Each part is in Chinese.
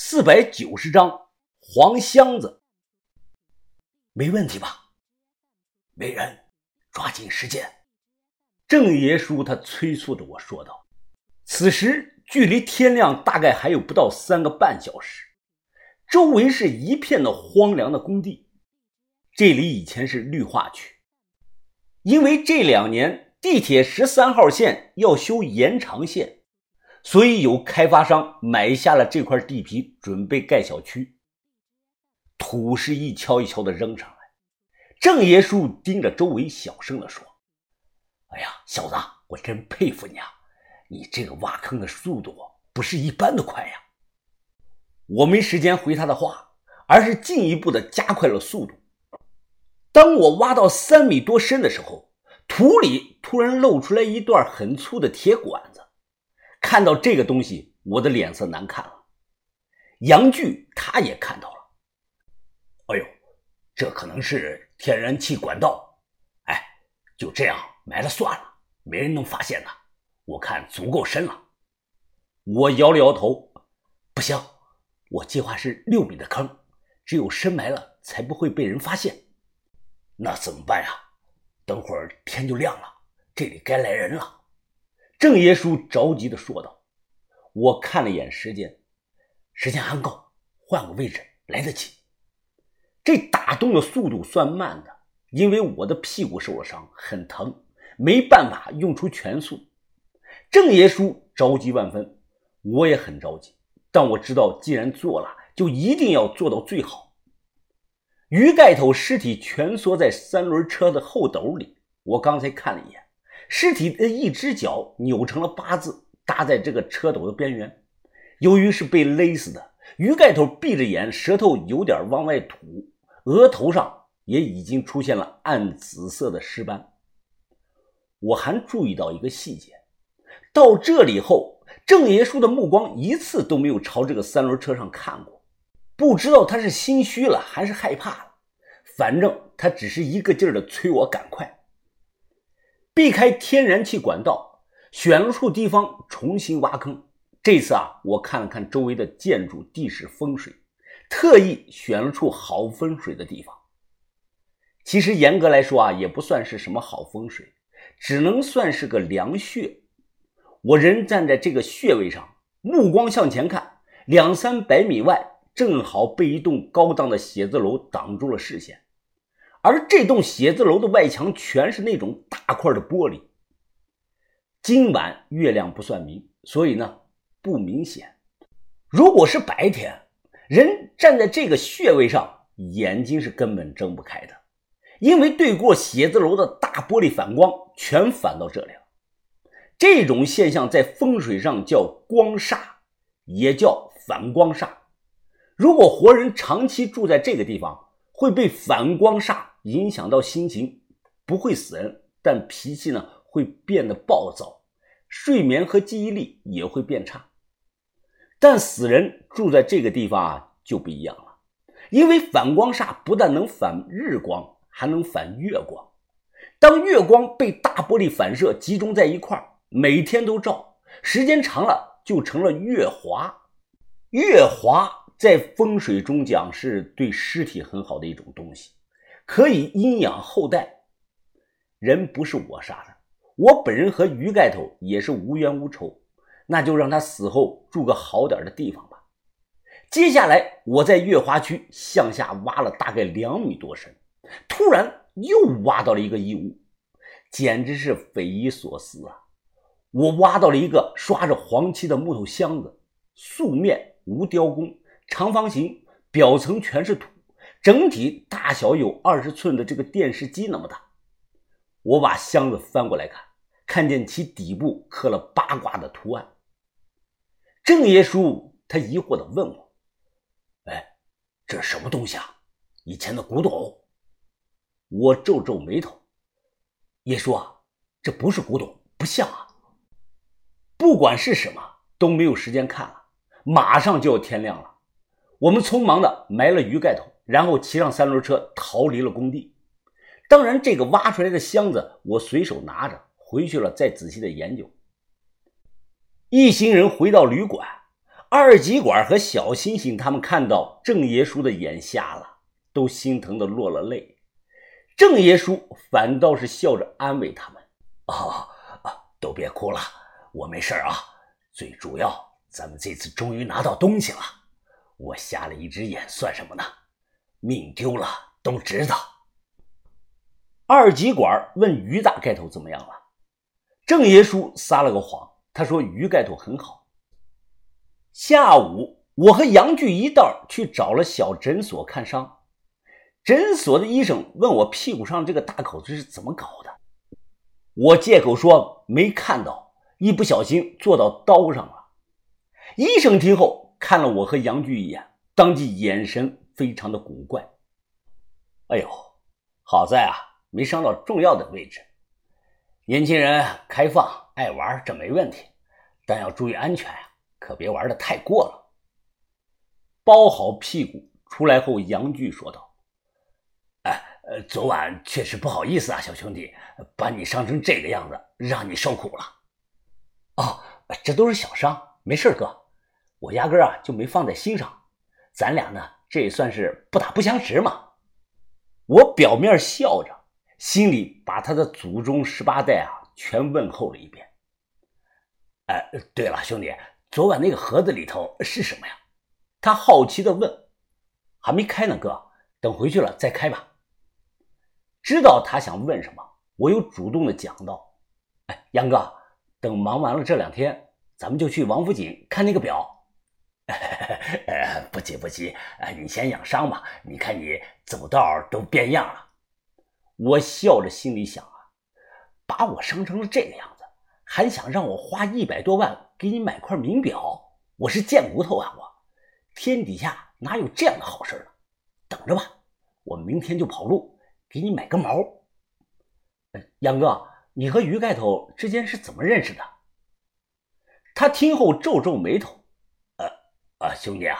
四百九十张黄箱子，没问题吧？没人，抓紧时间。郑爷叔他催促着我说道。此时距离天亮大概还有不到三个半小时，周围是一片的荒凉的工地。这里以前是绿化区，因为这两年地铁十三号线要修延长线。所以有开发商买下了这块地皮，准备盖小区。土是一锹一锹的扔上来。郑爷叔盯着周围，小声的说：“哎呀，小子，我真佩服你啊！你这个挖坑的速度不是一般的快呀！”我没时间回他的话，而是进一步的加快了速度。当我挖到三米多深的时候，土里突然露出来一段很粗的铁管。看到这个东西，我的脸色难看了。杨巨他也看到了。哎呦，这可能是天然气管道。哎，就这样埋了算了，没人能发现的。我看足够深了。我摇了摇头，不行，我计划是六米的坑，只有深埋了才不会被人发现。那怎么办呀？等会儿天就亮了，这里该来人了。郑爷叔着急的说道：“我看了眼时间，时间还够，换个位置来得及。这打洞的速度算慢的，因为我的屁股受了伤，很疼，没办法用出全速。”郑爷叔着急万分，我也很着急，但我知道，既然做了，就一定要做到最好。鱼盖头尸体蜷缩在三轮车的后斗里，我刚才看了一眼。尸体的一只脚扭成了八字，搭在这个车斗的边缘。由于是被勒死的，鱼盖头闭着眼，舌头有点往外吐，额头上也已经出现了暗紫色的尸斑。我还注意到一个细节，到这里后，郑爷叔的目光一次都没有朝这个三轮车上看过，不知道他是心虚了还是害怕了，反正他只是一个劲儿的催我赶快。避开天然气管道，选了处地方重新挖坑。这次啊，我看了看周围的建筑、地势、风水，特意选了处好风水的地方。其实严格来说啊，也不算是什么好风水，只能算是个凉穴。我人站在这个穴位上，目光向前看，两三百米外正好被一栋高档的写字楼挡住了视线。而这栋写字楼的外墙全是那种大块的玻璃。今晚月亮不算明，所以呢不明显。如果是白天，人站在这个穴位上，眼睛是根本睁不开的，因为对过写字楼的大玻璃反光全反到这里了。这种现象在风水上叫光煞，也叫反光煞。如果活人长期住在这个地方，会被反光煞影响到心情，不会死人，但脾气呢会变得暴躁，睡眠和记忆力也会变差。但死人住在这个地方啊就不一样了，因为反光煞不但能反日光，还能反月光。当月光被大玻璃反射集中在一块每天都照，时间长了就成了月华。月华。在风水中讲，是对尸体很好的一种东西，可以阴养后代。人不是我杀的，我本人和鱼盖头也是无冤无仇，那就让他死后住个好点的地方吧。接下来，我在月华区向下挖了大概两米多深，突然又挖到了一个异物，简直是匪夷所思啊！我挖到了一个刷着黄漆的木头箱子，素面无雕工。长方形，表层全是土，整体大小有二十寸的这个电视机那么大。我把箱子翻过来看，看见其底部刻了八卦的图案。郑爷叔他疑惑地问我：“哎，这什么东西啊？以前的古董？”我皱皱眉头：“爷叔啊，这不是古董，不像啊。不管是什么，都没有时间看了，马上就要天亮了。”我们匆忙的埋了鱼盖头，然后骑上三轮车逃离了工地。当然，这个挖出来的箱子我随手拿着回去了，再仔细的研究。一行人回到旅馆，二极管和小星星他们看到郑爷叔的眼瞎了，都心疼的落了泪。郑爷叔反倒是笑着安慰他们：“啊啊，都别哭了，我没事啊。最主要，咱们这次终于拿到东西了。我瞎了一只眼算什么呢？命丢了都值得。”二极管问于大盖头怎么样了？郑爷叔撒了个谎，他说于盖头很好。下午，我和杨巨一道去找了小诊所看伤。诊所的医生问我屁股上这个大口子是怎么搞的，我借口说没看到，一不小心坐到刀上了。医生听后看了我和杨局一眼，当即眼神非常的古怪。哎呦，好在啊没伤到重要的位置。年轻人开放爱玩这没问题，但要注意安全呀，可别玩的太过了。包好屁股出来后，杨巨说道。呃，昨晚确实不好意思啊，小兄弟，把你伤成这个样子，让你受苦了。哦，这都是小伤，没事哥，我压根啊就没放在心上。咱俩呢，这也算是不打不相识嘛。我表面笑着，心里把他的祖宗十八代啊全问候了一遍。哎，对了，兄弟，昨晚那个盒子里头是什么呀？他好奇的问。还没开呢，哥，等回去了再开吧。知道他想问什么，我又主动的讲道：“哎，杨哥，等忙完了这两天，咱们就去王府井看那个表。呃，不急不急，你先养伤吧。你看你走道都变样了。”我笑着心里想啊，把我伤成了这个样子，还想让我花一百多万给你买块名表，我是贱骨头啊！我天底下哪有这样的好事呢？等着吧，我明天就跑路。给你买个毛，杨哥，你和于盖头之间是怎么认识的？他听后皱皱眉头，啊，兄弟啊，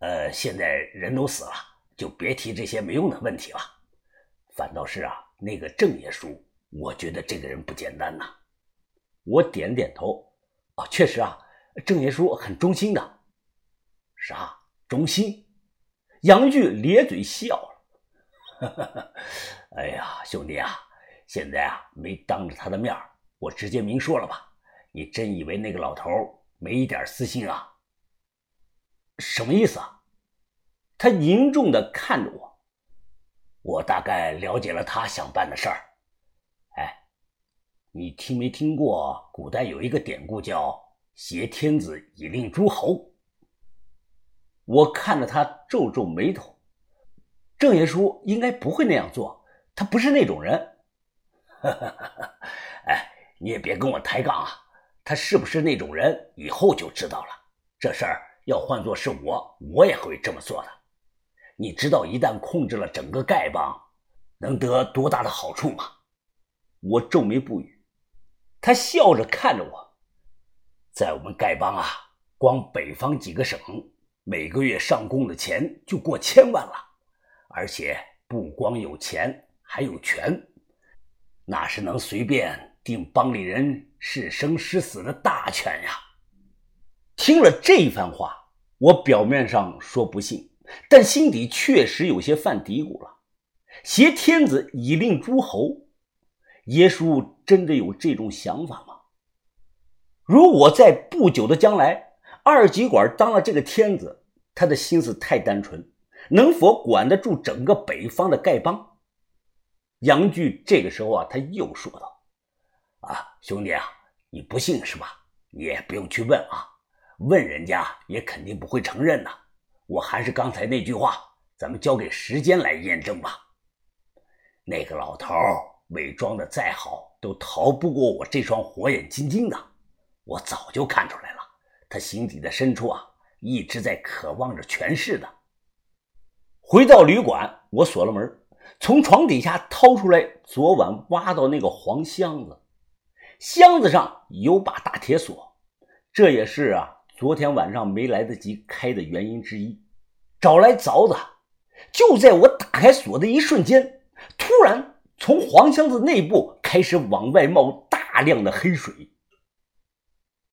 呃，现在人都死了，就别提这些没用的问题了。反倒是啊，那个郑爷叔，我觉得这个人不简单呐。我点点头，啊，确实啊，郑爷叔很忠心的。啥？忠心？杨巨咧嘴笑了。哈 哈哎呀，兄弟啊，现在啊没当着他的面我直接明说了吧。你真以为那个老头没一点私心啊？什么意思啊？他凝重的看着我。我大概了解了他想办的事儿。哎，你听没听过古代有一个典故叫“挟天子以令诸侯”？我看着他皱皱眉头。郑爷叔应该不会那样做，他不是那种人。哈哈哈哎，你也别跟我抬杠啊！他是不是那种人，以后就知道了。这事儿要换做是我，我也会这么做的。你知道一旦控制了整个丐帮，能得多大的好处吗？我皱眉不语。他笑着看着我，在我们丐帮啊，光北方几个省，每个月上供的钱就过千万了。而且不光有钱，还有权，那是能随便定帮里人是生是死的大权呀！听了这番话，我表面上说不信，但心底确实有些犯嘀咕了。挟天子以令诸侯，耶稣真的有这种想法吗？如果在不久的将来，二极管当了这个天子，他的心思太单纯。能否管得住整个北方的丐帮？杨巨这个时候啊，他又说道：“啊，兄弟啊，你不信是吧？你也不用去问啊，问人家也肯定不会承认呐。我还是刚才那句话，咱们交给时间来验证吧。那个老头伪装的再好，都逃不过我这双火眼金睛的。我早就看出来了，他心底的深处啊，一直在渴望着权势的。”回到旅馆，我锁了门，从床底下掏出来昨晚挖到那个黄箱子，箱子上有把大铁锁，这也是啊昨天晚上没来得及开的原因之一。找来凿子，就在我打开锁的一瞬间，突然从黄箱子内部开始往外冒大量的黑水。